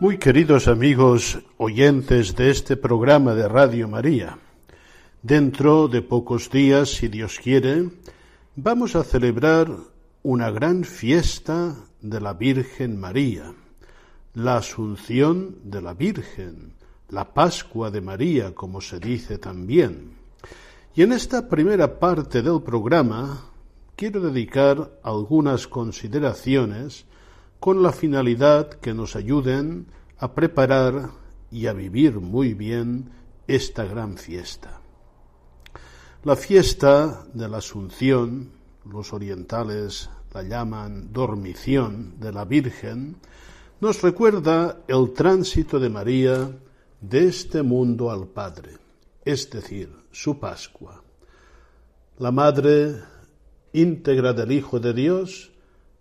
Muy queridos amigos oyentes de este programa de Radio María, dentro de pocos días, si Dios quiere, vamos a celebrar una gran fiesta de la Virgen María, la Asunción de la Virgen, la Pascua de María, como se dice también. Y en esta primera parte del programa quiero dedicar algunas consideraciones con la finalidad que nos ayuden a preparar y a vivir muy bien esta gran fiesta. La fiesta de la Asunción, los orientales la llaman dormición de la Virgen, nos recuerda el tránsito de María de este mundo al Padre, es decir, su Pascua. La Madre íntegra del Hijo de Dios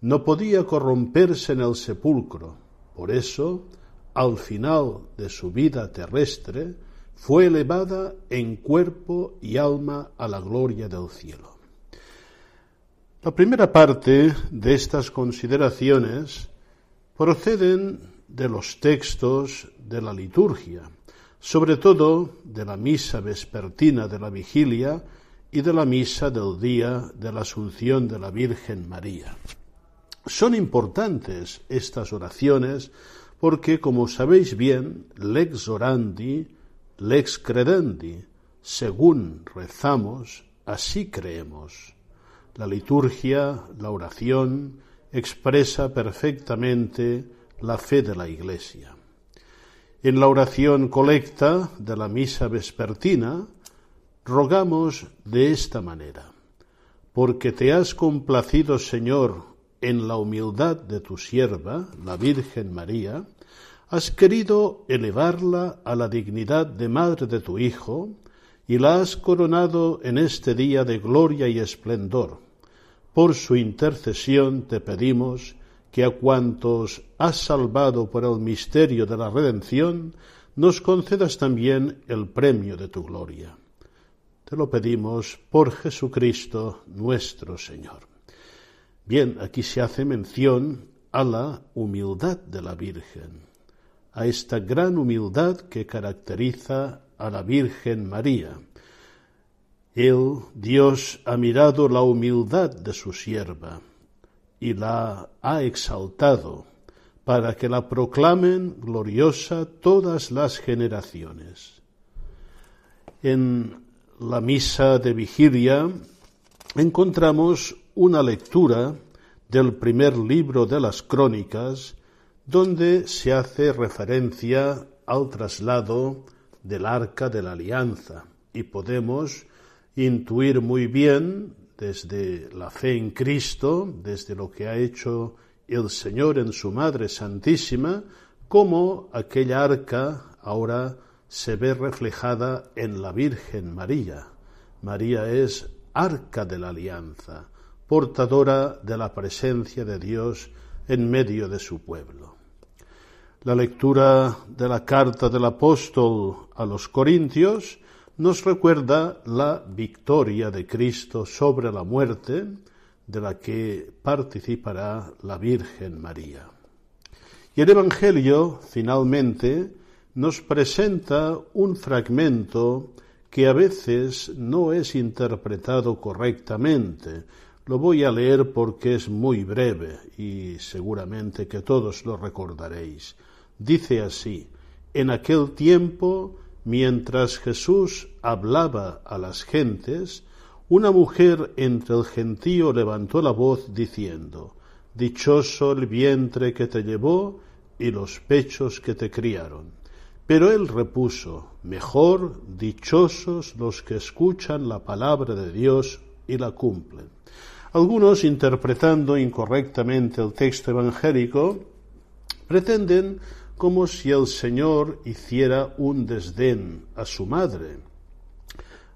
no podía corromperse en el sepulcro. Por eso, al final de su vida terrestre, fue elevada en cuerpo y alma a la gloria del cielo. La primera parte de estas consideraciones proceden de los textos de la liturgia, sobre todo de la misa vespertina de la vigilia y de la misa del día de la Asunción de la Virgen María. Son importantes estas oraciones porque, como sabéis bien, lex orandi, lex credendi, según rezamos, así creemos. La liturgia, la oración, expresa perfectamente la fe de la Iglesia. En la oración colecta de la misa vespertina, rogamos de esta manera, porque te has complacido, Señor, en la humildad de tu sierva, la Virgen María, has querido elevarla a la dignidad de madre de tu Hijo, y la has coronado en este día de gloria y esplendor. Por su intercesión te pedimos que a cuantos has salvado por el misterio de la redención, nos concedas también el premio de tu gloria. Te lo pedimos por Jesucristo nuestro Señor. Bien, aquí se hace mención a la humildad de la Virgen, a esta gran humildad que caracteriza a la Virgen María. Él, Dios, ha mirado la humildad de su sierva y la ha exaltado para que la proclamen gloriosa todas las generaciones. En la misa de vigilia encontramos una lectura del primer libro de las crónicas donde se hace referencia al traslado del arca de la alianza y podemos intuir muy bien desde la fe en Cristo, desde lo que ha hecho el Señor en su Madre Santísima, cómo aquella arca ahora se ve reflejada en la Virgen María. María es arca de la alianza, portadora de la presencia de Dios en medio de su pueblo. La lectura de la carta del apóstol a los Corintios nos recuerda la victoria de Cristo sobre la muerte, de la que participará la Virgen María. Y el Evangelio, finalmente, nos presenta un fragmento que a veces no es interpretado correctamente, lo voy a leer porque es muy breve y seguramente que todos lo recordaréis. Dice así, en aquel tiempo mientras Jesús hablaba a las gentes, una mujer entre el gentío levantó la voz diciendo, Dichoso el vientre que te llevó y los pechos que te criaron. Pero él repuso, Mejor dichosos los que escuchan la palabra de Dios y la cumplen. Algunos, interpretando incorrectamente el texto evangélico, pretenden como si el Señor hiciera un desdén a su madre,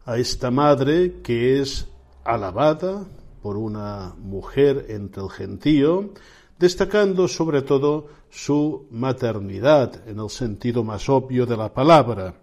a esta madre que es alabada por una mujer entre el gentío, destacando sobre todo su maternidad en el sentido más obvio de la palabra.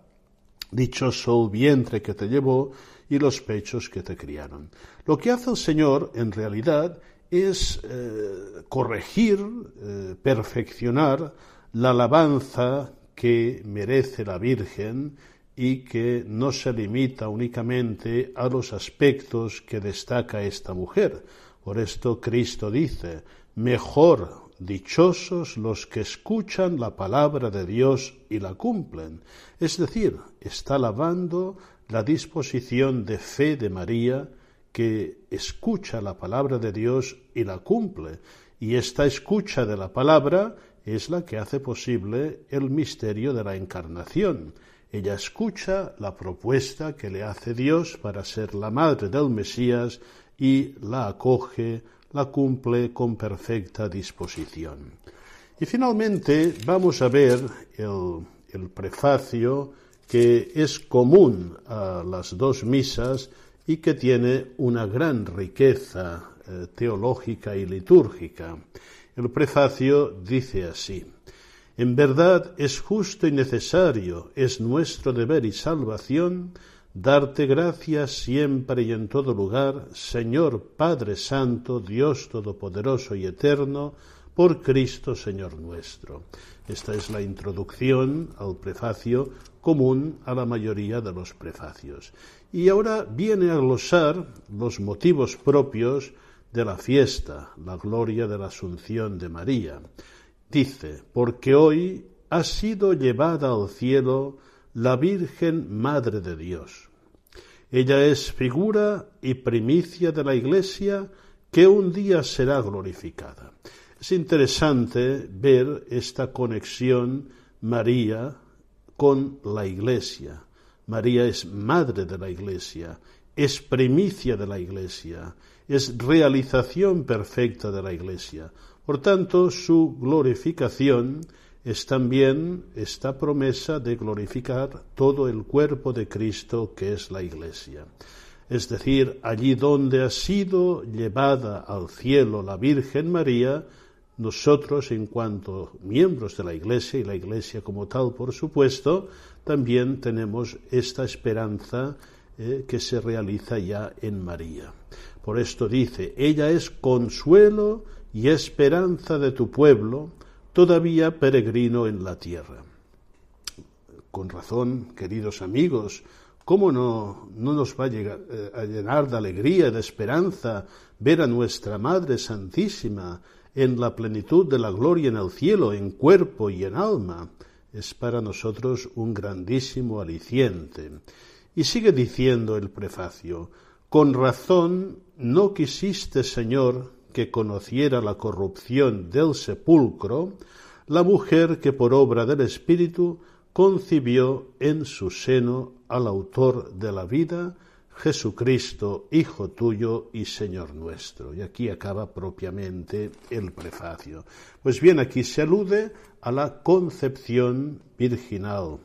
Dichoso el vientre que te llevó y los pechos que te criaron. Lo que hace el Señor en realidad es eh, corregir, eh, perfeccionar la alabanza que merece la Virgen y que no se limita únicamente a los aspectos que destaca esta mujer. Por esto Cristo dice, mejor dichosos los que escuchan la palabra de Dios y la cumplen. Es decir, está alabando la disposición de fe de María que escucha la palabra de Dios y la cumple. Y esta escucha de la palabra es la que hace posible el misterio de la encarnación. Ella escucha la propuesta que le hace Dios para ser la madre del Mesías y la acoge, la cumple con perfecta disposición. Y finalmente vamos a ver el, prefacio que es común a las dos misas y que tiene una gran riqueza eh, teológica y litúrgica. El prefacio dice así, En verdad es justo y necesario, es nuestro deber y salvación, darte gracias siempre y en todo lugar, Señor Padre Santo, Dios Todopoderoso y Eterno, por Cristo Señor nuestro. Esta es la introducción al prefacio común a la mayoría de los prefacios. Y ahora viene a glosar los motivos propios de la fiesta, la gloria de la Asunción de María. Dice, porque hoy ha sido llevada al cielo la Virgen Madre de Dios. Ella es figura y primicia de la Iglesia que un día será glorificada. Es interesante ver esta conexión María con la Iglesia. María es madre de la Iglesia, es primicia de la Iglesia, es realización perfecta de la Iglesia. Por tanto, su glorificación es también esta promesa de glorificar todo el cuerpo de Cristo que es la Iglesia. Es decir, allí donde ha sido llevada al cielo la Virgen María, nosotros, en cuanto miembros de la Iglesia y la Iglesia como tal, por supuesto, también tenemos esta esperanza eh, que se realiza ya en María. Por esto dice, ella es consuelo y esperanza de tu pueblo, todavía peregrino en la tierra. Con razón, queridos amigos, ¿cómo no, no nos va a, eh, a llenar de alegría, de esperanza, ver a nuestra Madre Santísima en la plenitud de la gloria en el cielo, en cuerpo y en alma? Es para nosotros un grandísimo aliciente. Y sigue diciendo el prefacio, con razón no quisiste, Señor, que conociera la corrupción del sepulcro, la mujer que por obra del Espíritu concibió en su seno al autor de la vida, Jesucristo, Hijo tuyo y Señor nuestro. Y aquí acaba propiamente el prefacio. Pues bien, aquí se alude a la concepción virginal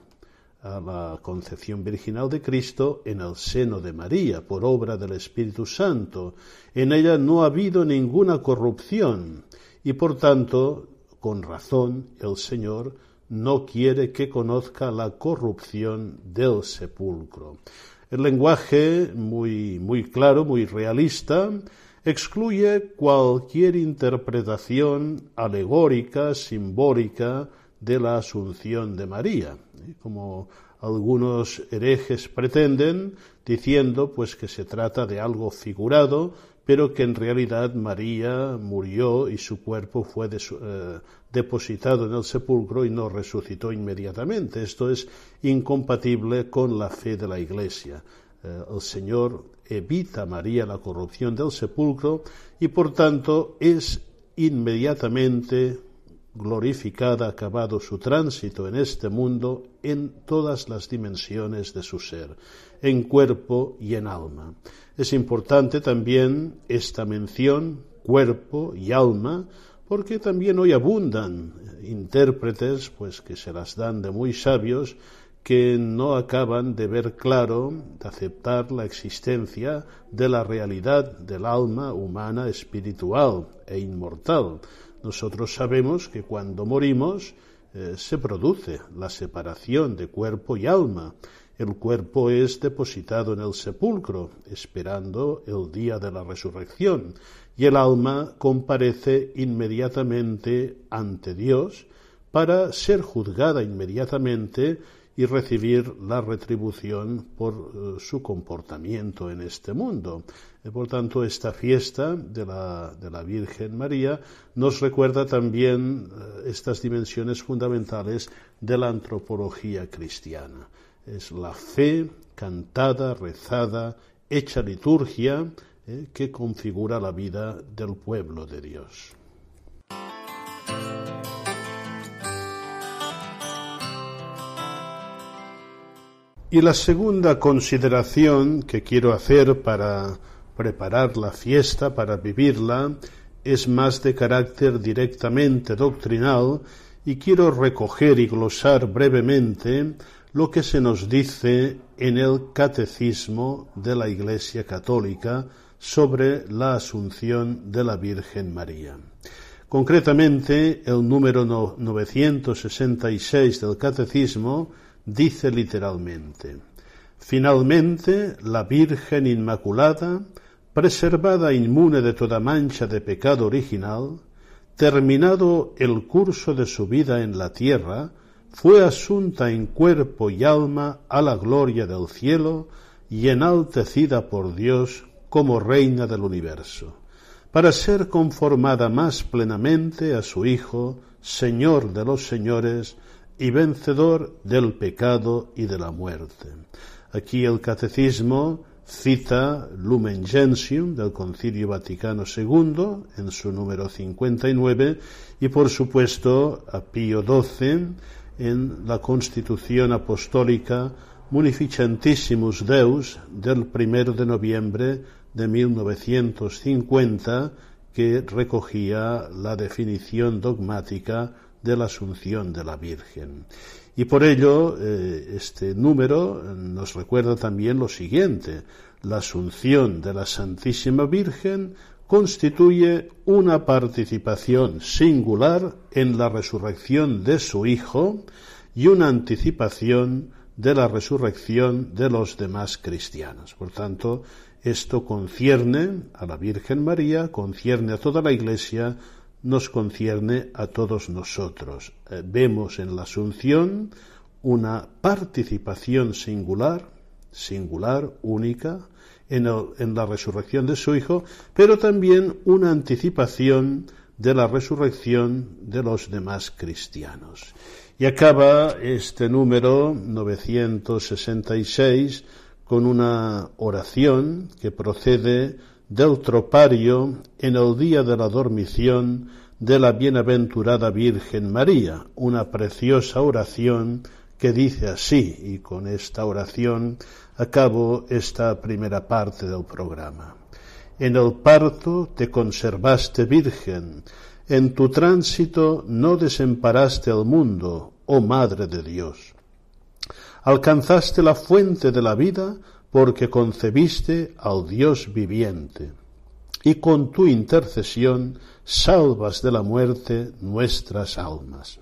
a la concepción virginal de Cristo en el seno de María, por obra del Espíritu Santo. En ella no ha habido ninguna corrupción y por tanto, con razón, el Señor no quiere que conozca la corrupción del sepulcro. El lenguaje muy, muy claro, muy realista, excluye cualquier interpretación alegórica, simbólica, de la Asunción de María, ¿eh? como algunos herejes pretenden, diciendo pues que se trata de algo figurado pero que en realidad María murió y su cuerpo fue eh, depositado en el sepulcro y no resucitó inmediatamente. Esto es incompatible con la fe de la Iglesia. Eh, el Señor evita a María la corrupción del sepulcro y por tanto es inmediatamente glorificada, acabado su tránsito en este mundo en todas las dimensiones de su ser, en cuerpo y en alma. Es importante también esta mención, cuerpo y alma, porque también hoy abundan intérpretes, pues que se las dan de muy sabios, que no acaban de ver claro, de aceptar la existencia de la realidad del alma humana espiritual e inmortal. Nosotros sabemos que cuando morimos eh, se produce la separación de cuerpo y alma. El cuerpo es depositado en el sepulcro, esperando el día de la resurrección, y el alma comparece inmediatamente ante Dios para ser juzgada inmediatamente y recibir la retribución por eh, su comportamiento en este mundo. Eh, por tanto, esta fiesta de la, Virgen María nos recuerda también eh, estas dimensiones fundamentales de la antropología cristiana. Es la fe cantada, rezada, hecha liturgia, que configura la vida del pueblo de Dios. Y la segunda consideración que quiero hacer para preparar la fiesta, para vivirla, es más de carácter directamente doctrinal y quiero recoger y glosar brevemente lo que se nos dice en el Catecismo de la Iglesia Católica sobre la Asunción de la Virgen María. Concretamente, el número 966 del Catecismo dice literalmente, Finalmente, la Virgen Inmaculada, preservada inmune de toda mancha de pecado original, terminado el curso de su vida en la tierra, fue asunta en cuerpo y alma a la gloria del cielo y enaltecida por Dios como reina del universo, para ser conformada más plenamente a su Hijo, Señor de los señores, y vencedor del pecado y de la muerte. Aquí el catecismo cita Lumen Gentium del Concilio Vaticano II en su número 59 y por supuesto a Pío XII en la Constitución Apostólica Munificentissimus Deus del 1 de noviembre de 1950 que recogía la definición dogmática de la Asunción de la Virgen. Y por ello, eh, este número nos recuerda también lo siguiente. La Asunción de la Santísima Virgen constituye una participación singular en la resurrección de su Hijo y una anticipación de la resurrección de los demás cristianos. Por tanto, esto concierne a la Virgen María, concierne a toda la Iglesia, nos concierne a todos nosotros. Eh, vemos en la Asunción una participación singular, singular, única, en, en, la resurrección de su Hijo, pero también una anticipación de la resurrección de los demás cristianos. Y acaba este número 966 con una oración que procede del tropario en el día de la dormición de la bienaventurada Virgen María, una preciosa oración que dice así, y con esta oración acabo esta primera parte del programa. En el parto te conservaste virgen, en tu tránsito no desamparaste al mundo, oh Madre de Dios. Alcanzaste la fuente de la vida porque concebiste al Dios viviente, y con tu intercesión salvas de la muerte nuestras almas.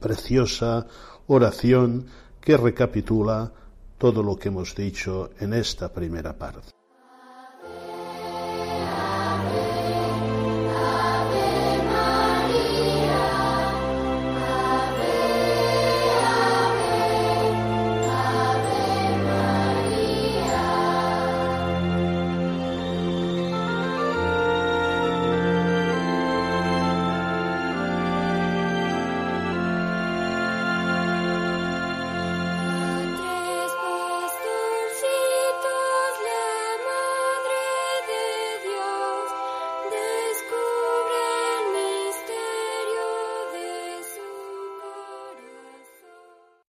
Preciosa oración que recapitula todo lo que hemos dicho en esta primera parte.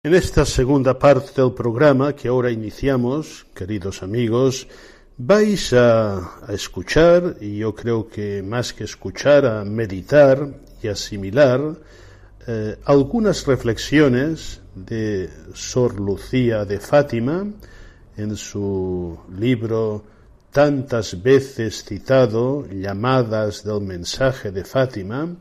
En esta segunda parte del programa que ahora iniciamos, queridos amigos, vais a, escuchar, y yo creo que más que escuchar, a meditar y asimilar eh, algunas reflexiones de Sor Lucía de Fátima en su libro tantas veces citado, llamadas del mensaje de Fátima,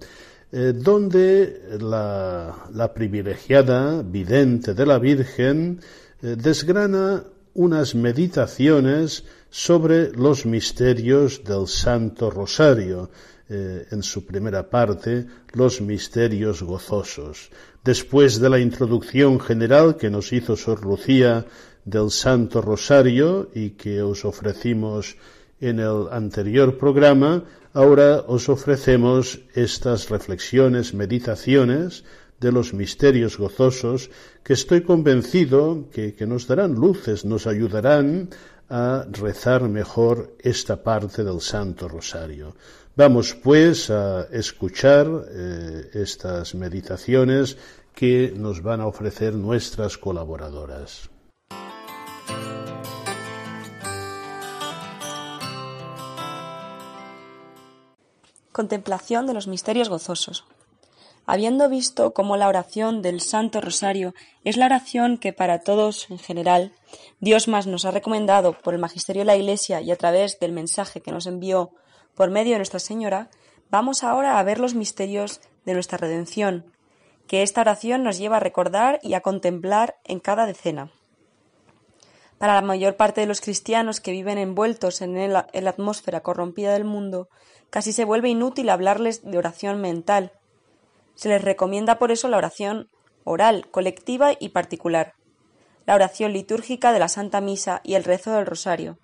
eh, donde la, privilegiada vidente de la Virgen eh, desgrana unas meditaciones sobre los misterios del Santo Rosario, eh, en su primera parte, los misterios gozosos. Después de la introducción general que nos hizo Sor Lucía del Santo Rosario y que os ofrecimos en el anterior programa, ahora os ofrecemos estas reflexiones, meditaciones de los misterios gozosos que estoy convencido que, nos darán luces, nos ayudarán a rezar mejor esta parte del Santo Rosario. Vamos pues a escuchar eh, estas meditaciones que nos van a ofrecer nuestras colaboradoras. Contemplación de los misterios gozosos. Habiendo visto cómo la oración del Santo Rosario es la oración que para todos en general Dios más nos ha recomendado por el magisterio de la Iglesia y a través del mensaje que nos envió por medio de Nuestra Señora, vamos ahora a ver los misterios de nuestra redención, que esta oración nos lleva a recordar y a contemplar en cada decena. Para la mayor parte de los cristianos que viven envueltos en, la atmósfera corrompida del mundo, casi se vuelve inútil hablarles de oración mental. Se les recomienda por eso la oración oral, colectiva y particular, la oración litúrgica de la Santa Misa y el rezo del Rosario.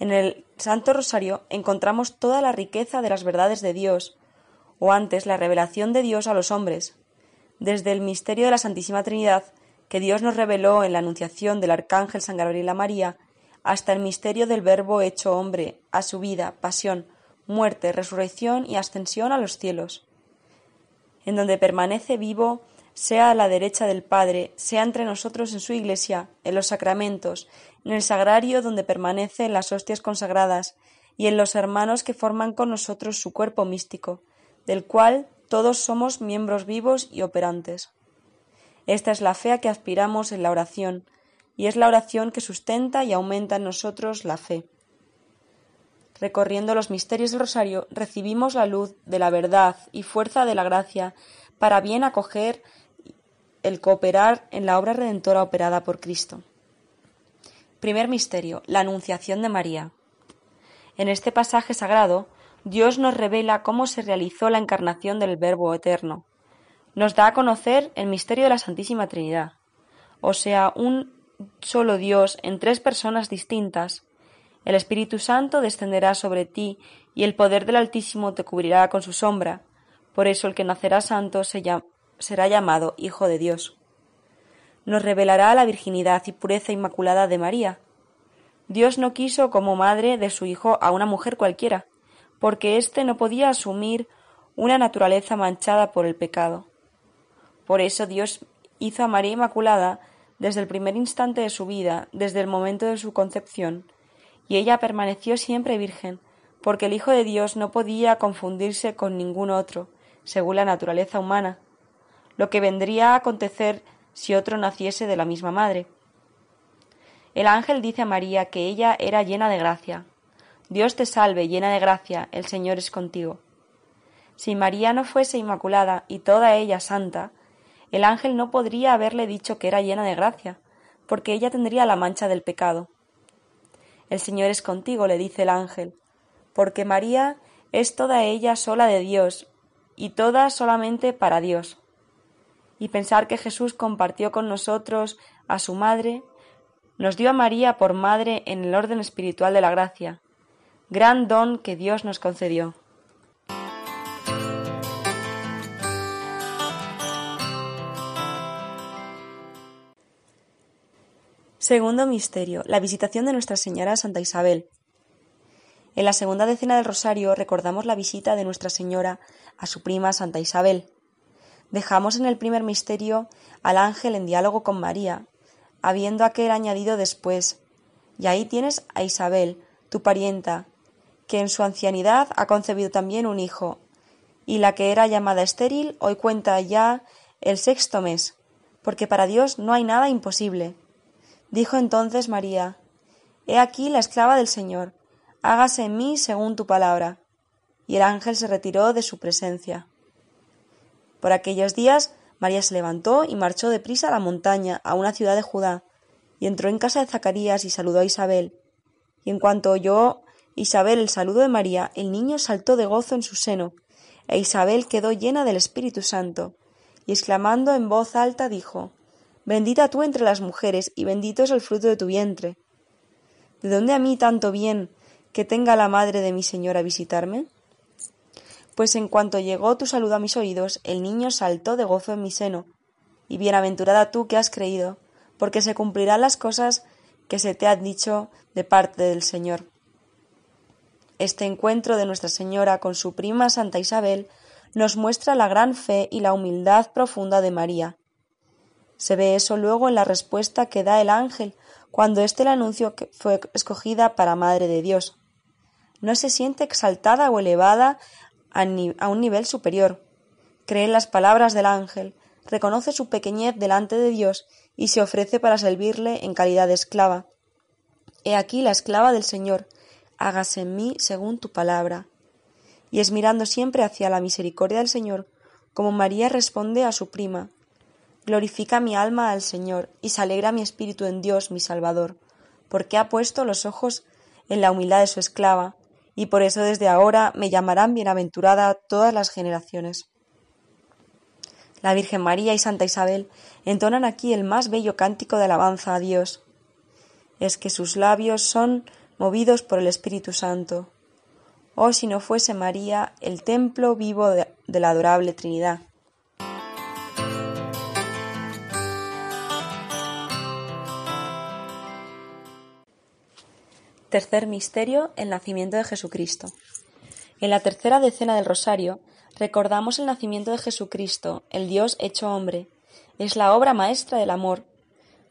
En el Santo Rosario encontramos toda la riqueza de las verdades de Dios, o antes la revelación de Dios a los hombres, desde el misterio de la Santísima Trinidad que Dios nos reveló en la anunciación del Arcángel San Gabriel a María, hasta el misterio del Verbo hecho hombre, a su vida, pasión, muerte, resurrección y ascensión a los cielos, en donde permanece vivo, sea a la derecha del Padre, sea entre nosotros en su Iglesia, en los sacramentos, en el sagrario donde permanece en las hostias consagradas, y en los hermanos que forman con nosotros su cuerpo místico, del cual todos somos miembros vivos y operantes. Esta es la fe a que aspiramos en la oración, y es la oración que sustenta y aumenta en nosotros la fe. Recorriendo los misterios del rosario, recibimos la luz de la verdad y fuerza de la gracia para bien acoger el cooperar en la obra redentora operada por Cristo. Primer misterio, la Anunciación de María. En este pasaje sagrado, Dios nos revela cómo se realizó la encarnación del Verbo eterno. Nos da a conocer el misterio de la Santísima Trinidad, o sea, un solo Dios en tres personas distintas, el Espíritu Santo descenderá sobre ti, y el poder del Altísimo te cubrirá con su sombra. Por eso el que nacerá santo será llamado Hijo de Dios. Nos revelará la virginidad y pureza inmaculada de María. Dios no quiso como madre de su Hijo a una mujer cualquiera, porque éste no podía asumir una naturaleza manchada por el pecado. Por eso Dios hizo a María Inmaculada desde el primer instante de su vida, desde el momento de su concepción, y ella permaneció siempre virgen, porque el Hijo de Dios no podía confundirse con ningún otro, según la naturaleza humana, lo que vendría a acontecer si otro naciese de la misma madre. El ángel dice a María que ella era llena de gracia. Dios te salve, llena de gracia, el Señor es contigo. Si María no fuese inmaculada y toda ella santa, el ángel no podría haberle dicho que era llena de gracia, porque ella tendría la mancha del pecado. El Señor es contigo, le dice el ángel, porque María es toda ella sola de Dios, y toda solamente para Dios. Y pensar que Jesús compartió con nosotros a su madre, nos dio a María por madre en el orden espiritual de la gracia, gran don que Dios nos concedió. Segundo misterio, la visitación de Nuestra Señora Santa Isabel. En la segunda decena del Rosario recordamos la visita de Nuestra Señora a su prima Santa Isabel. Dejamos en el primer misterio al ángel en diálogo con María, habiendo aquel añadido después, y ahí tienes a Isabel, tu parienta, que en su ancianidad ha concebido también un hijo, y la que era llamada estéril hoy cuenta ya el sexto mes, porque para Dios no hay nada imposible. Dijo entonces María, He aquí la esclava del Señor, hágase en mí según tu palabra. Y el ángel se retiró de su presencia. Por aquellos días María se levantó y marchó deprisa a la montaña, a una ciudad de Judá, y entró en casa de Zacarías y saludó a Isabel. Y en cuanto oyó Isabel el saludo de María, el niño saltó de gozo en su seno, e Isabel quedó llena del Espíritu Santo, y exclamando en voz alta dijo Bendita tú entre las mujeres, y bendito es el fruto de tu vientre. ¿De dónde a mí tanto bien que tenga la madre de mi Señor a visitarme? Pues en cuanto llegó tu saludo a mis oídos, el niño saltó de gozo en mi seno. Y bienaventurada tú que has creído, porque se cumplirán las cosas que se te han dicho de parte del Señor. Este encuentro de Nuestra Señora con su prima Santa Isabel nos muestra la gran fe y la humildad profunda de María. Se ve eso luego en la respuesta que da el ángel cuando éste le anunció que fue escogida para Madre de Dios. No se siente exaltada o elevada a, un nivel superior. Cree en las palabras del ángel, reconoce su pequeñez delante de Dios y se ofrece para servirle en calidad de esclava. He aquí la esclava del Señor, hágase en mí según tu palabra. Y es mirando siempre hacia la misericordia del Señor, como María responde a su prima. Glorifica mi alma al Señor, y se alegra mi espíritu en Dios mi Salvador, porque ha puesto los ojos en la humildad de su esclava, y por eso desde ahora me llamarán bienaventurada todas las generaciones. La Virgen María y Santa Isabel entonan aquí el más bello cántico de alabanza a Dios. Es que sus labios son movidos por el Espíritu Santo. Oh, si no fuese María el templo vivo de, la adorable Trinidad. Tercer misterio, el nacimiento de Jesucristo. En la tercera decena del Rosario recordamos el nacimiento de Jesucristo, el Dios hecho hombre. Es la obra maestra del amor.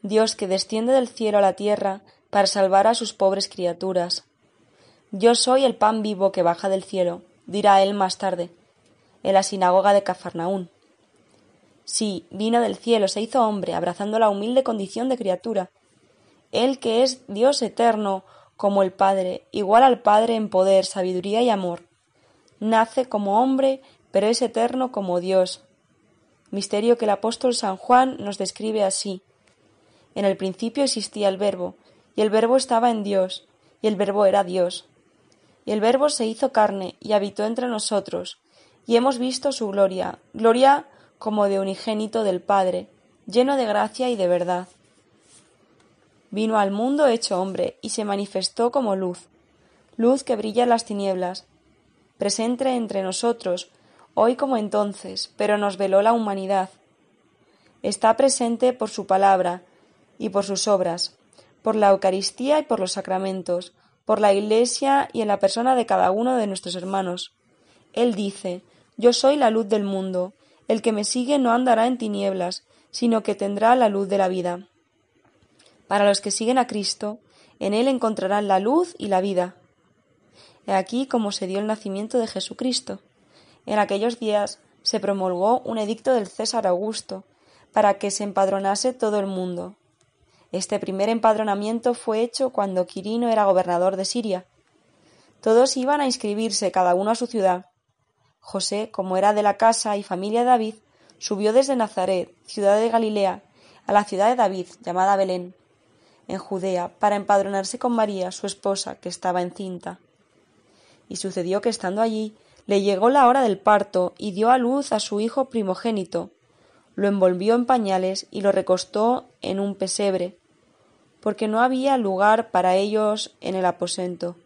Dios que desciende del cielo a la tierra para salvar a sus pobres criaturas. Yo soy el pan vivo que baja del cielo, dirá él más tarde, en la sinagoga de Cafarnaún. Sí, vino del cielo, se hizo hombre, abrazando la humilde condición de criatura. Él que es Dios eterno, como el Padre, igual al Padre en poder, sabiduría y amor. Nace como hombre, pero es eterno como Dios. Misterio que el apóstol San Juan nos describe así. En el principio existía el Verbo, y el Verbo estaba en Dios, y el Verbo era Dios. Y el Verbo se hizo carne y habitó entre nosotros, y hemos visto su gloria, gloria como de unigénito del Padre, lleno de gracia y de verdad vino al mundo hecho hombre y se manifestó como luz, luz que brilla en las tinieblas, presente entre nosotros, hoy como entonces, pero nos veló la humanidad. Está presente por su palabra y por sus obras, por la Eucaristía y por los sacramentos, por la Iglesia y en la persona de cada uno de nuestros hermanos. Él dice, Yo soy la luz del mundo, el que me sigue no andará en tinieblas, sino que tendrá la luz de la vida. Para los que siguen a Cristo, en Él encontrarán la luz y la vida. He aquí cómo se dio el nacimiento de Jesucristo. En aquellos días se promulgó un edicto del César Augusto para que se empadronase todo el mundo. Este primer empadronamiento fue hecho cuando Quirino era gobernador de Siria. Todos iban a inscribirse cada uno a su ciudad. José, como era de la casa y familia de David, subió desde Nazaret, ciudad de Galilea, a la ciudad de David, llamada Belén, en Judea para empadronarse con María, su esposa, que estaba encinta. Y sucedió que estando allí le llegó la hora del parto y dio a luz a su hijo primogénito. Lo envolvió en pañales y lo recostó en un pesebre, porque no había lugar para ellos en el aposento.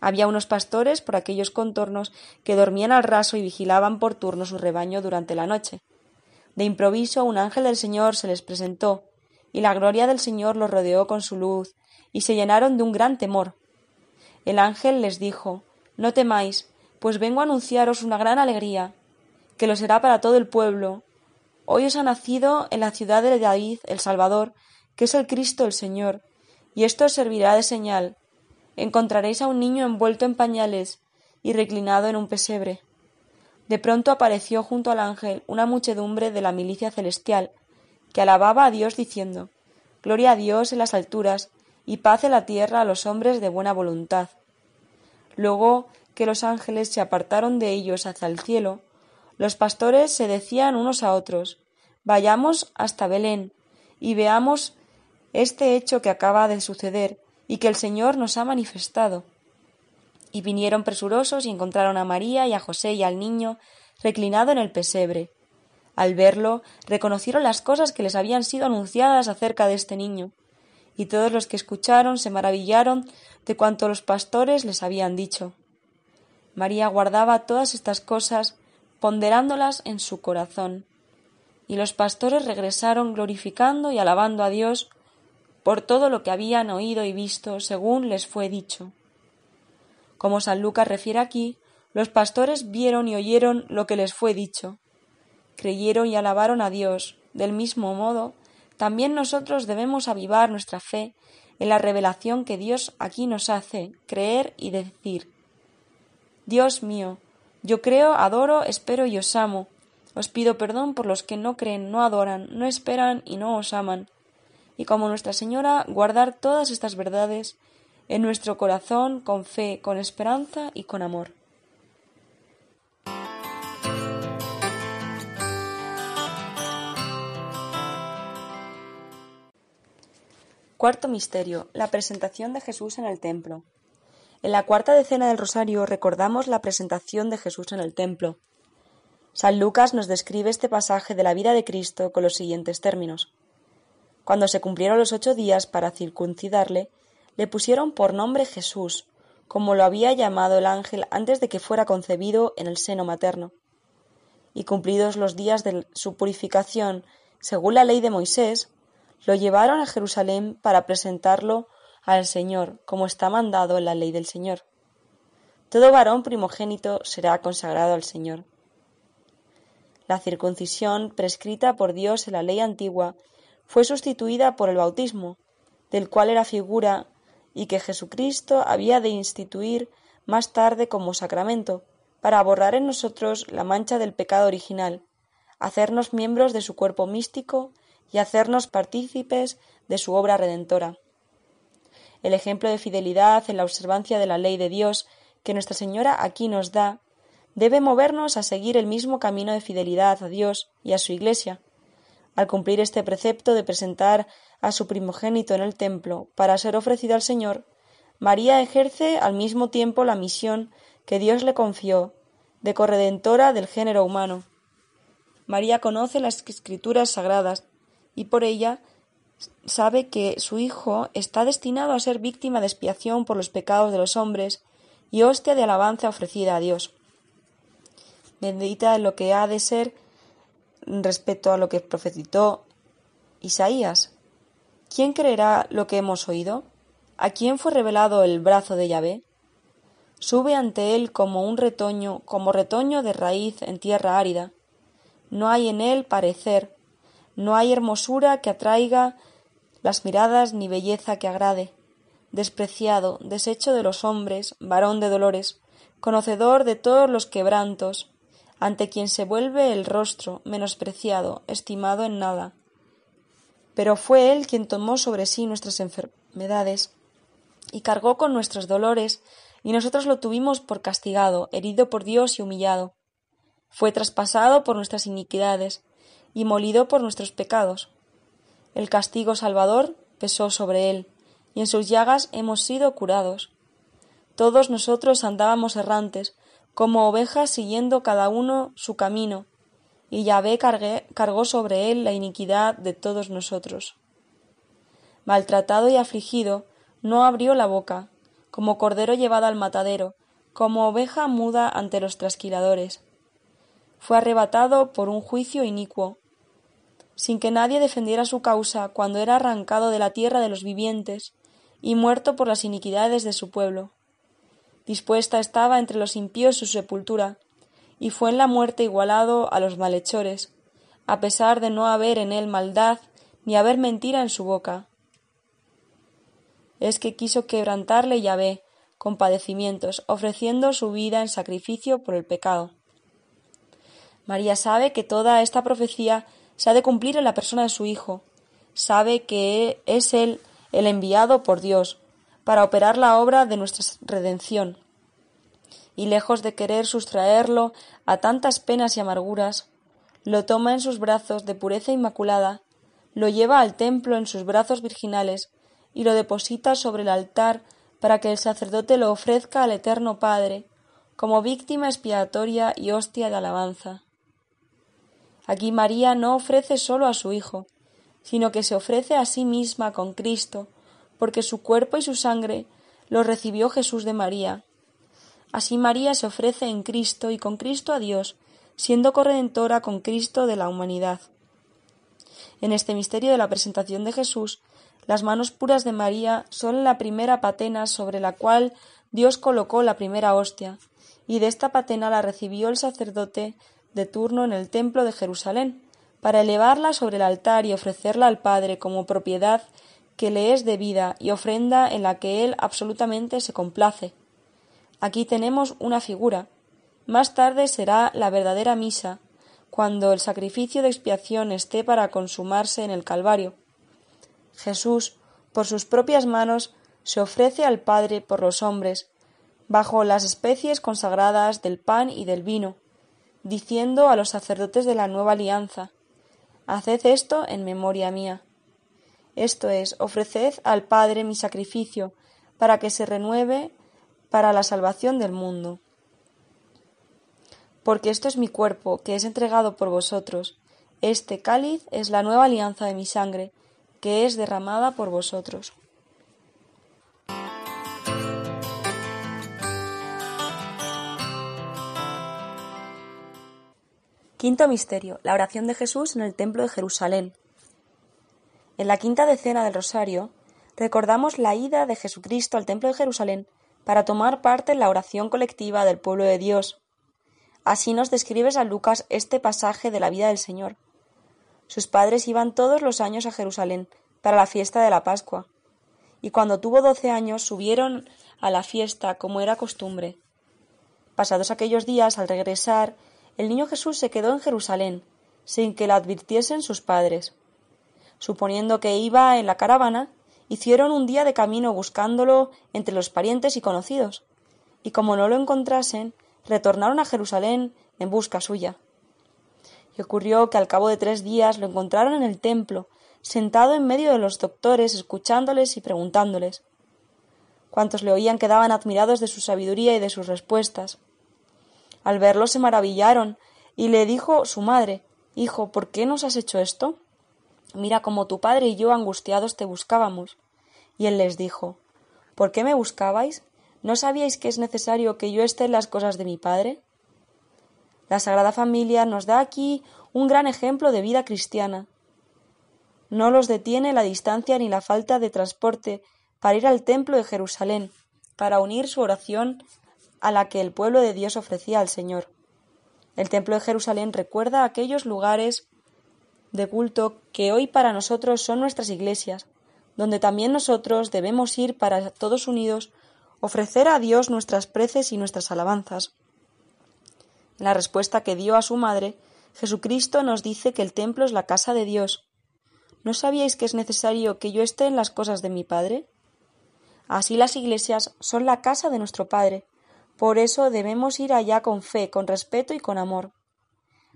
Había unos pastores por aquellos contornos que dormían al raso y vigilaban por turno su rebaño durante la noche. De improviso un ángel del Señor se les presentó, y la gloria del Señor los rodeó con su luz, y se llenaron de un gran temor. El ángel les dijo No temáis, pues vengo a anunciaros una gran alegría, que lo será para todo el pueblo. Hoy os ha nacido en la ciudad de David el Salvador, que es el Cristo el Señor, y esto os servirá de señal. Encontraréis a un niño envuelto en pañales y reclinado en un pesebre. De pronto apareció junto al ángel una muchedumbre de la milicia celestial, que alababa a Dios diciendo Gloria a Dios en las alturas y paz en la tierra a los hombres de buena voluntad. Luego que los ángeles se apartaron de ellos hacia el cielo, los pastores se decían unos a otros Vayamos hasta Belén y veamos este hecho que acaba de suceder y que el Señor nos ha manifestado. Y vinieron presurosos y encontraron a María y a José y al niño reclinado en el pesebre. Al verlo, reconocieron las cosas que les habían sido anunciadas acerca de este niño, y todos los que escucharon se maravillaron de cuanto los pastores les habían dicho. María guardaba todas estas cosas, ponderándolas en su corazón. Y los pastores regresaron glorificando y alabando a Dios por todo lo que habían oído y visto según les fue dicho. Como San Lucas refiere aquí, los pastores vieron y oyeron lo que les fue dicho. Creyeron y alabaron a Dios. Del mismo modo, también nosotros debemos avivar nuestra fe en la revelación que Dios aquí nos hace, creer y decir Dios mío, yo creo, adoro, espero y os amo. Os pido perdón por los que no creen, no adoran, no esperan y no os aman. Y como Nuestra Señora, guardar todas estas verdades en nuestro corazón con fe, con esperanza y con amor. Cuarto misterio. La presentación de Jesús en el templo. En la cuarta decena del Rosario recordamos la presentación de Jesús en el templo. San Lucas nos describe este pasaje de la vida de Cristo con los siguientes términos. Cuando se cumplieron los ocho días para circuncidarle, le pusieron por nombre Jesús, como lo había llamado el ángel antes de que fuera concebido en el seno materno. Y cumplidos los días de su purificación, según la ley de Moisés, lo llevaron a Jerusalén para presentarlo al Señor, como está mandado en la ley del Señor. Todo varón primogénito será consagrado al Señor. La circuncisión, prescrita por Dios en la ley antigua, fue sustituida por el bautismo, del cual era figura y que Jesucristo había de instituir más tarde como sacramento, para borrar en nosotros la mancha del pecado original, hacernos miembros de su cuerpo místico y hacernos partícipes de su obra redentora. El ejemplo de fidelidad en la observancia de la ley de Dios que Nuestra Señora aquí nos da debe movernos a seguir el mismo camino de fidelidad a Dios y a su Iglesia. Al cumplir este precepto de presentar a su primogénito en el templo para ser ofrecido al Señor, María ejerce al mismo tiempo la misión que Dios le confió de corredentora del género humano. María conoce las escrituras sagradas y por ella sabe que su Hijo está destinado a ser víctima de expiación por los pecados de los hombres y hostia de alabanza ofrecida a Dios. Bendita en lo que ha de ser respecto a lo que profetizó Isaías. ¿Quién creerá lo que hemos oído? ¿A quién fue revelado el brazo de Yahvé? Sube ante él como un retoño, como retoño de raíz en tierra árida. No hay en él parecer, no hay hermosura que atraiga las miradas ni belleza que agrade. Despreciado, deshecho de los hombres, varón de dolores, conocedor de todos los quebrantos, ante quien se vuelve el rostro, menospreciado, estimado en nada pero fue Él quien tomó sobre sí nuestras enfermedades y cargó con nuestros dolores, y nosotros lo tuvimos por castigado, herido por Dios y humillado. Fue traspasado por nuestras iniquidades y molido por nuestros pecados. El castigo salvador pesó sobre él, y en sus llagas hemos sido curados. Todos nosotros andábamos errantes, como ovejas siguiendo cada uno su camino, y Yahvé cargó sobre él la iniquidad de todos nosotros. Maltratado y afligido, no abrió la boca, como cordero llevado al matadero, como oveja muda ante los trasquiladores. Fue arrebatado por un juicio inicuo, sin que nadie defendiera su causa cuando era arrancado de la tierra de los vivientes y muerto por las iniquidades de su pueblo. Dispuesta estaba entre los impíos su sepultura, y fue en la muerte igualado a los malhechores, a pesar de no haber en él maldad ni haber mentira en su boca. Es que quiso quebrantarle Yahvé con padecimientos, ofreciendo su vida en sacrificio por el pecado. María sabe que toda esta profecía se ha de cumplir en la persona de su Hijo, sabe que es Él el enviado por Dios para operar la obra de nuestra redención. Y lejos de querer sustraerlo a tantas penas y amarguras, lo toma en sus brazos de pureza inmaculada, lo lleva al templo en sus brazos virginales y lo deposita sobre el altar para que el sacerdote lo ofrezca al Eterno Padre como víctima expiatoria y hostia de alabanza. Aquí María no ofrece solo a su Hijo, sino que se ofrece a sí misma con Cristo, porque su cuerpo y su sangre lo recibió Jesús de María. Así María se ofrece en Cristo y con Cristo a Dios, siendo corredentora con Cristo de la humanidad. En este misterio de la presentación de Jesús, las manos puras de María son la primera patena sobre la cual Dios colocó la primera hostia, y de esta patena la recibió el sacerdote de turno en el templo de Jerusalén, para elevarla sobre el altar y ofrecerla al Padre como propiedad que le es debida y ofrenda en la que él absolutamente se complace. Aquí tenemos una figura. Más tarde será la verdadera misa, cuando el sacrificio de expiación esté para consumarse en el Calvario. Jesús, por sus propias manos, se ofrece al Padre por los hombres, bajo las especies consagradas del pan y del vino, diciendo a los sacerdotes de la nueva alianza Haced esto en memoria mía. Esto es, ofreced al Padre mi sacrificio, para que se renueve para la salvación del mundo. Porque esto es mi cuerpo, que es entregado por vosotros. Este cáliz es la nueva alianza de mi sangre, que es derramada por vosotros. Quinto misterio. La oración de Jesús en el Templo de Jerusalén. En la quinta decena del Rosario recordamos la ida de Jesucristo al Templo de Jerusalén para tomar parte en la oración colectiva del pueblo de Dios. Así nos describe San Lucas este pasaje de la vida del Señor. Sus padres iban todos los años a Jerusalén para la fiesta de la Pascua, y cuando tuvo doce años subieron a la fiesta como era costumbre. Pasados aquellos días, al regresar, el niño Jesús se quedó en Jerusalén, sin que le advirtiesen sus padres. Suponiendo que iba en la caravana, hicieron un día de camino buscándolo entre los parientes y conocidos, y como no lo encontrasen, retornaron a Jerusalén en busca suya. Y ocurrió que al cabo de tres días lo encontraron en el templo, sentado en medio de los doctores, escuchándoles y preguntándoles. Cuantos le oían quedaban admirados de su sabiduría y de sus respuestas. Al verlo se maravillaron, y le dijo su madre Hijo, ¿por qué nos has hecho esto? Mira cómo tu padre y yo angustiados te buscábamos. Y él les dijo ¿Por qué me buscabais? ¿No sabíais que es necesario que yo esté en las cosas de mi padre? La Sagrada Familia nos da aquí un gran ejemplo de vida cristiana. No los detiene la distancia ni la falta de transporte para ir al templo de Jerusalén, para unir su oración a la que el pueblo de Dios ofrecía al Señor. El templo de Jerusalén recuerda aquellos lugares de culto que hoy para nosotros son nuestras iglesias, donde también nosotros debemos ir para todos unidos ofrecer a Dios nuestras preces y nuestras alabanzas. En la respuesta que dio a su madre, Jesucristo nos dice que el templo es la casa de Dios. ¿No sabíais que es necesario que yo esté en las cosas de mi Padre? Así las iglesias son la casa de nuestro Padre, por eso debemos ir allá con fe, con respeto y con amor.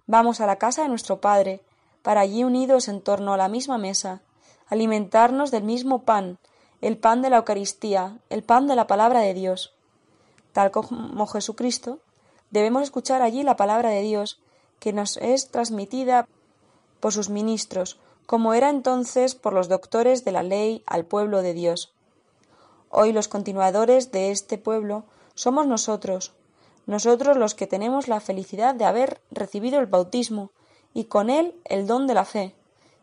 Vamos a la casa de nuestro Padre, para allí unidos en torno a la misma mesa, alimentarnos del mismo pan, el pan de la Eucaristía, el pan de la palabra de Dios. Tal como Jesucristo, debemos escuchar allí la palabra de Dios, que nos es transmitida por sus ministros, como era entonces por los doctores de la ley al pueblo de Dios. Hoy los continuadores de este pueblo somos nosotros, nosotros los que tenemos la felicidad de haber recibido el bautismo y con él el don de la fe,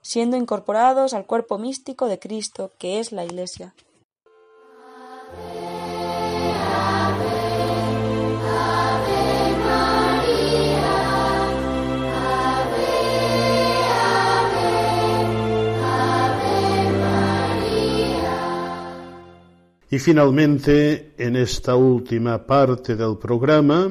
siendo incorporados al cuerpo místico de Cristo, que es la Iglesia. Y finalmente, en esta última parte del programa,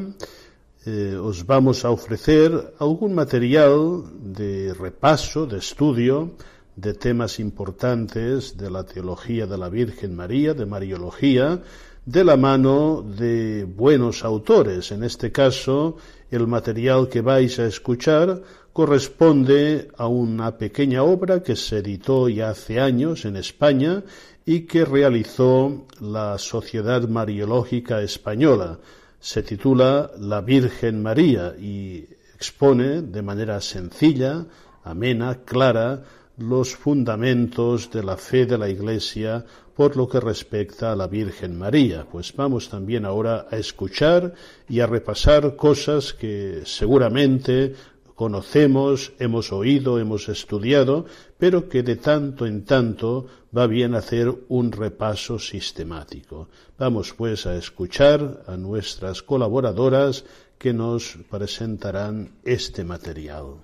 eh, os vamos a ofrecer algún material de repaso, de estudio, de temas importantes de la teología de la Virgen María, de Mariología, de la mano de buenos autores. En este caso, el material que vais a escuchar corresponde a una pequeña obra que se editó ya hace años en España y que realizó la Sociedad Mariológica Española. Se titula La Virgen María y expone de manera sencilla, amena, clara, los fundamentos de la fe de la Iglesia por lo que respecta a la Virgen María. Pues vamos también ahora a escuchar y a repasar cosas que seguramente conocemos, hemos oído, hemos estudiado, pero que de tanto en tanto va bien hacer un repaso sistemático. Vamos pues a escuchar a nuestras colaboradoras que nos presentarán este material.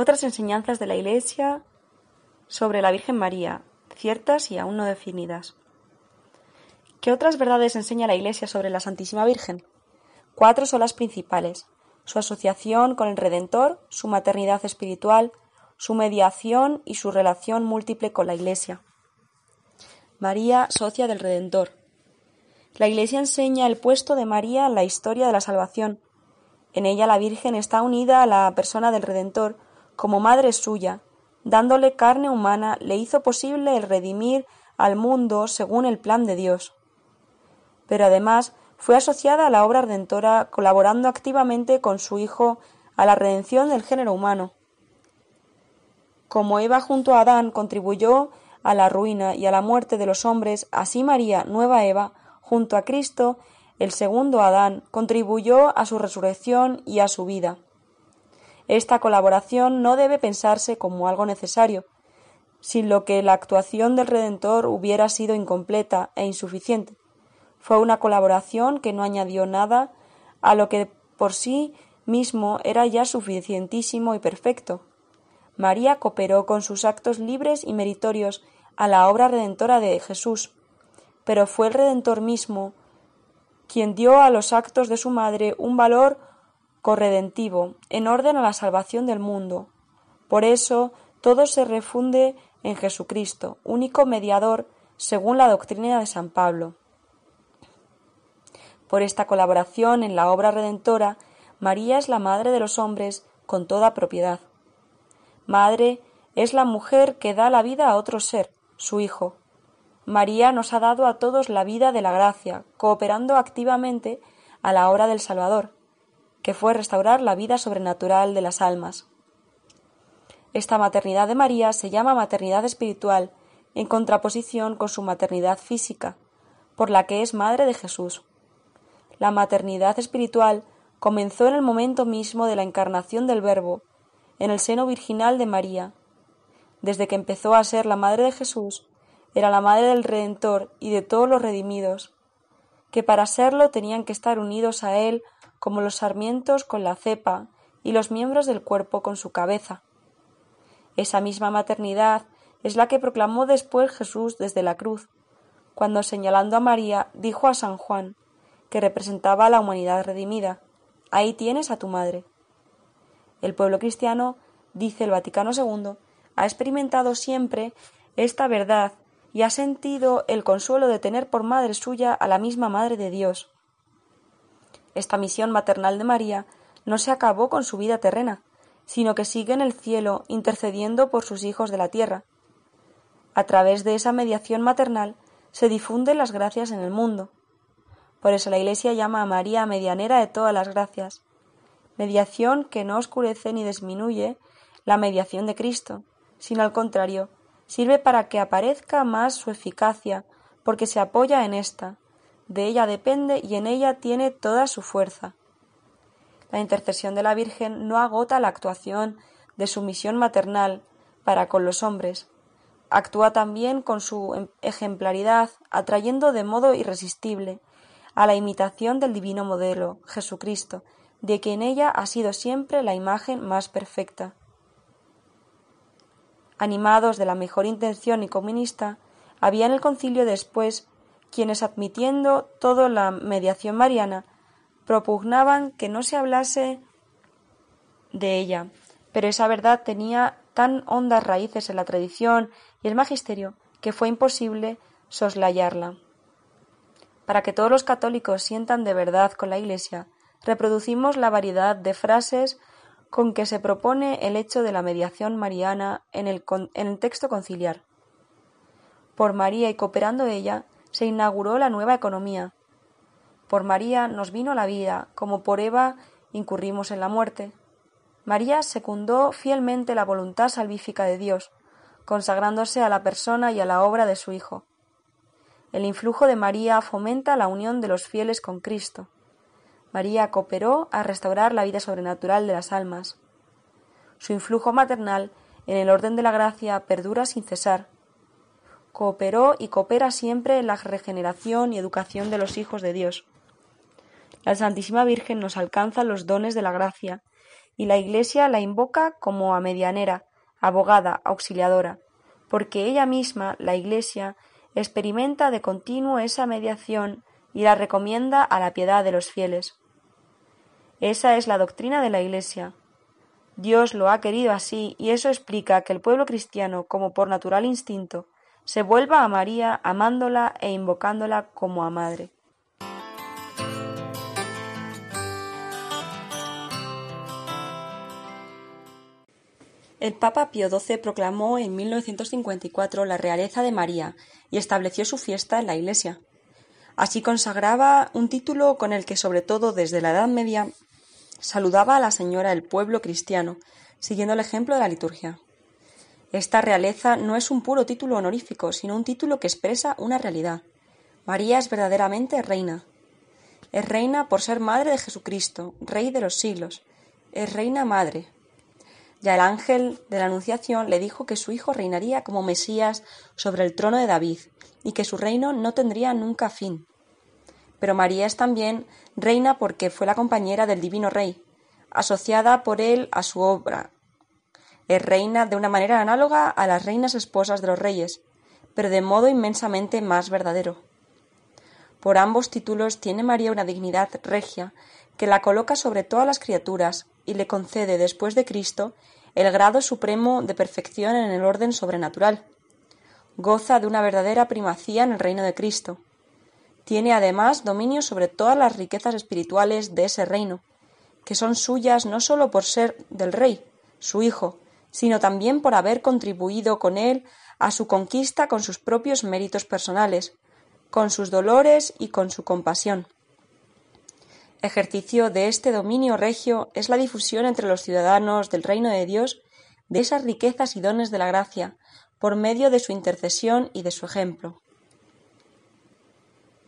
Otras enseñanzas de la Iglesia sobre la Virgen María, ciertas y aún no definidas. ¿Qué otras verdades enseña la Iglesia sobre la Santísima Virgen? Cuatro son las principales. Su asociación con el Redentor, su maternidad espiritual, su mediación y su relación múltiple con la Iglesia. María, socia del Redentor. La Iglesia enseña el puesto de María en la historia de la salvación. En ella la Virgen está unida a la persona del Redentor, como madre suya, dándole carne humana, le hizo posible el redimir al mundo según el plan de Dios. Pero además fue asociada a la obra redentora, colaborando activamente con su Hijo a la redención del género humano. Como Eva junto a Adán contribuyó a la ruina y a la muerte de los hombres, así María, nueva Eva, junto a Cristo, el segundo Adán, contribuyó a su resurrección y a su vida. Esta colaboración no debe pensarse como algo necesario, sin lo que la actuación del Redentor hubiera sido incompleta e insuficiente. Fue una colaboración que no añadió nada a lo que por sí mismo era ya suficientísimo y perfecto. María cooperó con sus actos libres y meritorios a la obra redentora de Jesús, pero fue el Redentor mismo quien dio a los actos de su madre un valor corredentivo, en orden a la salvación del mundo. Por eso todo se refunde en Jesucristo, único mediador según la doctrina de San Pablo. Por esta colaboración en la obra redentora, María es la madre de los hombres con toda propiedad. Madre es la mujer que da la vida a otro ser, su Hijo. María nos ha dado a todos la vida de la gracia, cooperando activamente a la obra del Salvador que fue restaurar la vida sobrenatural de las almas. Esta maternidad de María se llama maternidad espiritual en contraposición con su maternidad física, por la que es madre de Jesús. La maternidad espiritual comenzó en el momento mismo de la encarnación del Verbo, en el seno virginal de María. Desde que empezó a ser la madre de Jesús, era la madre del Redentor y de todos los redimidos, que para serlo tenían que estar unidos a Él como los sarmientos con la cepa y los miembros del cuerpo con su cabeza. Esa misma maternidad es la que proclamó después Jesús desde la cruz, cuando señalando a María dijo a San Juan, que representaba a la humanidad redimida, ahí tienes a tu madre. El pueblo cristiano, dice el Vaticano II, ha experimentado siempre esta verdad y ha sentido el consuelo de tener por madre suya a la misma Madre de Dios, esta misión maternal de María no se acabó con su vida terrena, sino que sigue en el cielo intercediendo por sus hijos de la tierra. A través de esa mediación maternal se difunden las gracias en el mundo. Por eso la Iglesia llama a María medianera de todas las gracias, mediación que no oscurece ni disminuye la mediación de Cristo, sino al contrario, sirve para que aparezca más su eficacia, porque se apoya en ésta, de ella depende y en ella tiene toda su fuerza. La intercesión de la Virgen no agota la actuación de su misión maternal para con los hombres. Actúa también con su em, ejemplaridad, atrayendo de modo irresistible a la imitación del divino modelo, Jesucristo, de que en ella ha sido siempre la imagen más perfecta. Animados de la mejor intención y comunista, había en el concilio después quienes admitiendo toda la mediación mariana propugnaban que no se hablase de ella, pero esa verdad tenía tan hondas raíces en la tradición y el magisterio que fue imposible soslayarla. Para que todos los católicos sientan de verdad con la Iglesia, reproducimos la variedad de frases con que se propone el hecho de la mediación mariana en el, en el texto conciliar. Por María y cooperando ella, se inauguró la nueva economía. Por María nos vino la vida, como por Eva incurrimos en la muerte. María secundó fielmente la voluntad salvífica de Dios, consagrándose a la persona y a la obra de su Hijo. El influjo de María fomenta la unión de los fieles con Cristo. María cooperó a restaurar la vida sobrenatural de las almas. Su influjo maternal en el orden de la gracia perdura sin cesar. Cooperó y coopera siempre en la regeneración y educación de los hijos de Dios. La Santísima Virgen nos alcanza los dones de la gracia, y la Iglesia la invoca como a medianera, abogada, auxiliadora, porque ella misma, la Iglesia, experimenta de continuo esa mediación y la recomienda a la piedad de los fieles. Esa es la doctrina de la Iglesia. Dios lo ha querido así y eso explica que el pueblo cristiano, como por natural instinto, se vuelva a María amándola e invocándola como a madre. El Papa Pío XII proclamó en 1954 la realeza de María y estableció su fiesta en la Iglesia. Así consagraba un título con el que, sobre todo desde la Edad Media, saludaba a la Señora del pueblo cristiano, siguiendo el ejemplo de la liturgia. Esta realeza no es un puro título honorífico, sino un título que expresa una realidad. María es verdaderamente reina. Es reina por ser madre de Jesucristo, rey de los siglos. Es reina madre, ya el ángel de la Anunciación le dijo que su hijo reinaría como Mesías sobre el trono de David y que su reino no tendría nunca fin. Pero María es también reina porque fue la compañera del divino rey, asociada por él a su obra. Es reina de una manera análoga a las reinas esposas de los reyes, pero de modo inmensamente más verdadero. Por ambos títulos tiene María una dignidad regia que la coloca sobre todas las criaturas y le concede después de Cristo el grado supremo de perfección en el orden sobrenatural. Goza de una verdadera primacía en el reino de Cristo. Tiene además dominio sobre todas las riquezas espirituales de ese reino, que son suyas no sólo por ser del rey, su hijo, sino también por haber contribuido con él a su conquista con sus propios méritos personales, con sus dolores y con su compasión. Ejercicio de este dominio regio es la difusión entre los ciudadanos del reino de Dios de esas riquezas y dones de la gracia, por medio de su intercesión y de su ejemplo.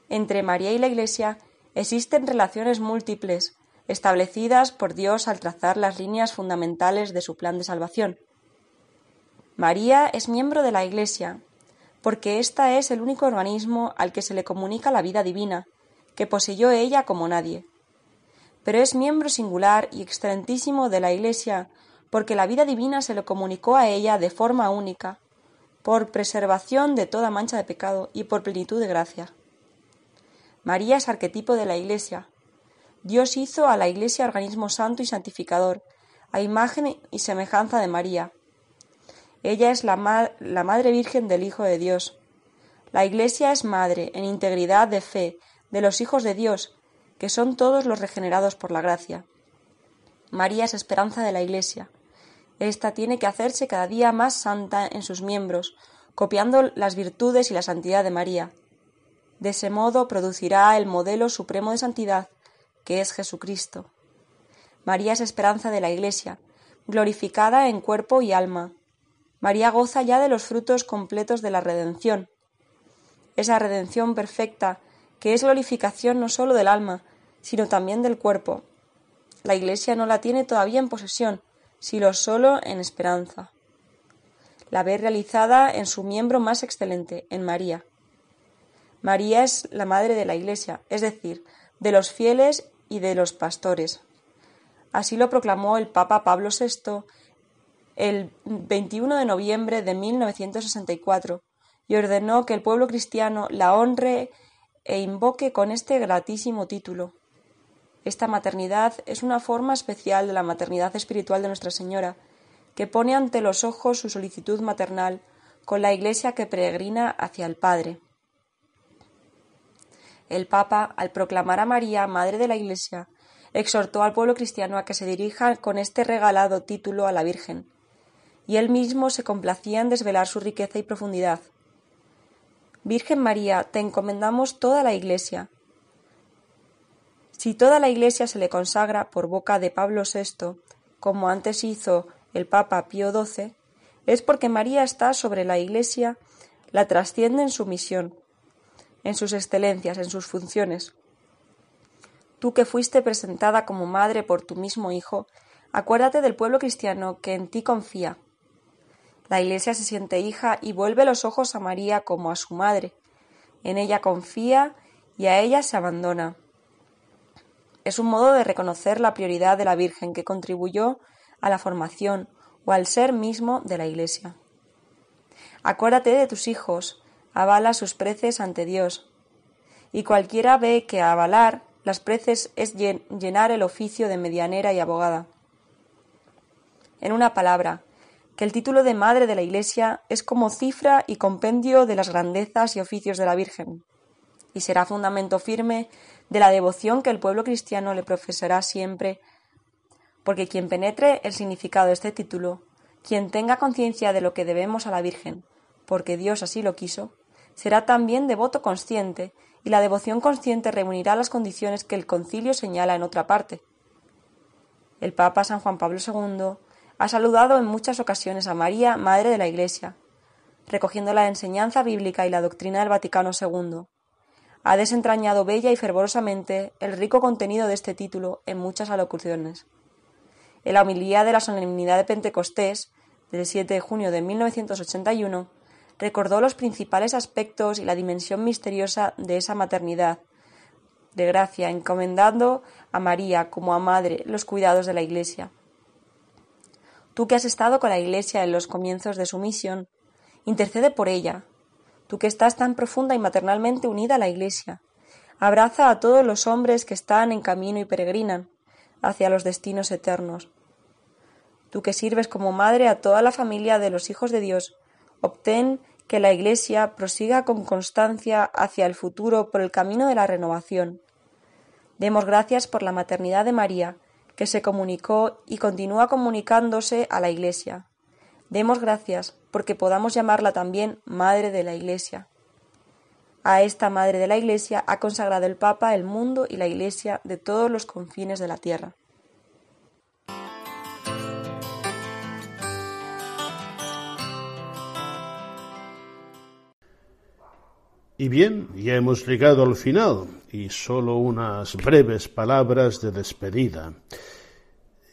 Entre María y la Iglesia existen relaciones múltiples, establecidas por Dios al trazar las líneas fundamentales de su plan de salvación. María es miembro de la Iglesia, porque ésta es el único organismo al que se le comunica la vida divina, que poseyó ella como nadie pero es miembro singular y excelentísimo de la Iglesia, porque la vida divina se lo comunicó a ella de forma única, por preservación de toda mancha de pecado y por plenitud de gracia. María es arquetipo de la Iglesia. Dios hizo a la Iglesia organismo santo y santificador, a imagen y semejanza de María. Ella es la, la Madre Virgen del Hijo de Dios. La Iglesia es madre, en integridad de fe, de los hijos de Dios, que son todos los regenerados por la gracia. María es esperanza de la Iglesia. Esta tiene que hacerse cada día más santa en sus miembros, copiando las virtudes y la santidad de María. De ese modo producirá el modelo supremo de santidad, que es Jesucristo. María es esperanza de la Iglesia, glorificada en cuerpo y alma. María goza ya de los frutos completos de la redención. Esa redención perfecta, que es glorificación no sólo del alma, sino también del cuerpo. La Iglesia no la tiene todavía en posesión, sino solo en esperanza. La ve realizada en su miembro más excelente, en María. María es la madre de la Iglesia, es decir, de los fieles y de los pastores. Así lo proclamó el Papa Pablo VI el 21 de noviembre de 1964 y ordenó que el pueblo cristiano la honre e invoque con este gratísimo título. Esta maternidad es una forma especial de la maternidad espiritual de Nuestra Señora, que pone ante los ojos su solicitud maternal con la Iglesia que peregrina hacia el Padre. El Papa, al proclamar a María Madre de la Iglesia, exhortó al pueblo cristiano a que se dirija con este regalado título a la Virgen, y él mismo se complacía en desvelar su riqueza y profundidad. Virgen María, te encomendamos toda la Iglesia, si toda la Iglesia se le consagra por boca de Pablo VI, como antes hizo el Papa Pío XII, es porque María está sobre la Iglesia, la trasciende en su misión, en sus excelencias, en sus funciones. Tú que fuiste presentada como madre por tu mismo Hijo, acuérdate del pueblo cristiano que en ti confía. La Iglesia se siente hija y vuelve los ojos a María como a su madre. En ella confía y a ella se abandona. Es un modo de reconocer la prioridad de la Virgen que contribuyó a la formación o al ser mismo de la Iglesia. Acuérdate de tus hijos, avala sus preces ante Dios. Y cualquiera ve que avalar las preces es llenar el oficio de medianera y abogada. En una palabra, que el título de Madre de la Iglesia es como cifra y compendio de las grandezas y oficios de la Virgen, y será fundamento firme de la devoción que el pueblo cristiano le profesará siempre, porque quien penetre el significado de este título, quien tenga conciencia de lo que debemos a la Virgen, porque Dios así lo quiso, será también devoto consciente, y la devoción consciente reunirá las condiciones que el concilio señala en otra parte. El Papa San Juan Pablo II ha saludado en muchas ocasiones a María, Madre de la Iglesia, recogiendo la enseñanza bíblica y la doctrina del Vaticano II, ha desentrañado bella y fervorosamente el rico contenido de este título en muchas alocuciones. En la homilía de la solemnidad de Pentecostés, del 7 de junio de 1981, recordó los principales aspectos y la dimensión misteriosa de esa maternidad de gracia, encomendando a María como a madre los cuidados de la Iglesia. Tú que has estado con la Iglesia en los comienzos de su misión, intercede por ella, tú que estás tan profunda y maternalmente unida a la Iglesia. Abraza a todos los hombres que están en camino y peregrinan hacia los destinos eternos. Tú que sirves como madre a toda la familia de los hijos de Dios, obtén que la Iglesia prosiga con constancia hacia el futuro por el camino de la renovación. Demos gracias por la maternidad de María, que se comunicó y continúa comunicándose a la Iglesia. Demos gracias porque podamos llamarla también Madre de la Iglesia. A esta Madre de la Iglesia ha consagrado el Papa el mundo y la Iglesia de todos los confines de la tierra. Y bien, ya hemos llegado al final y solo unas breves palabras de despedida.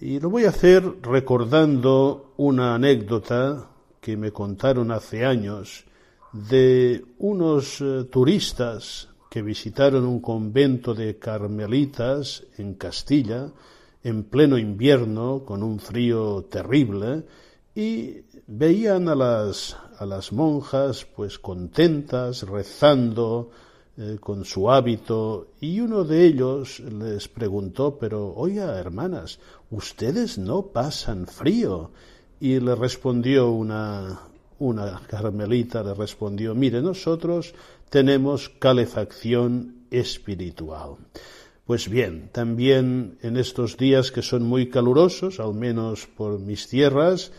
Y lo voy a hacer recordando una anécdota que me contaron hace años de unos eh, turistas que visitaron un convento de carmelitas en Castilla en pleno invierno con un frío terrible y veían a las, a las monjas pues contentas rezando eh, con su hábito y uno de ellos les preguntó, pero oiga, hermanas, ustedes no pasan frío. Y le respondió una, una carmelita, le respondió, mire, nosotros tenemos calefacción espiritual. Pues bien, también en estos días que son muy calurosos, al menos por mis tierras,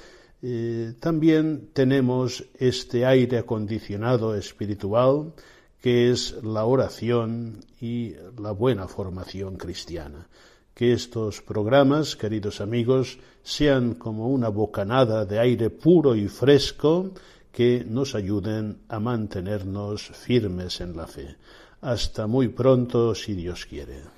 eh, también tenemos este aire acondicionado espiritual que es la oración y la buena formación cristiana. Que estos programas, queridos amigos, sean como una bocanada de aire puro y fresco que nos ayuden a mantenernos firmes en la fe. Hasta muy pronto, si Dios quiere.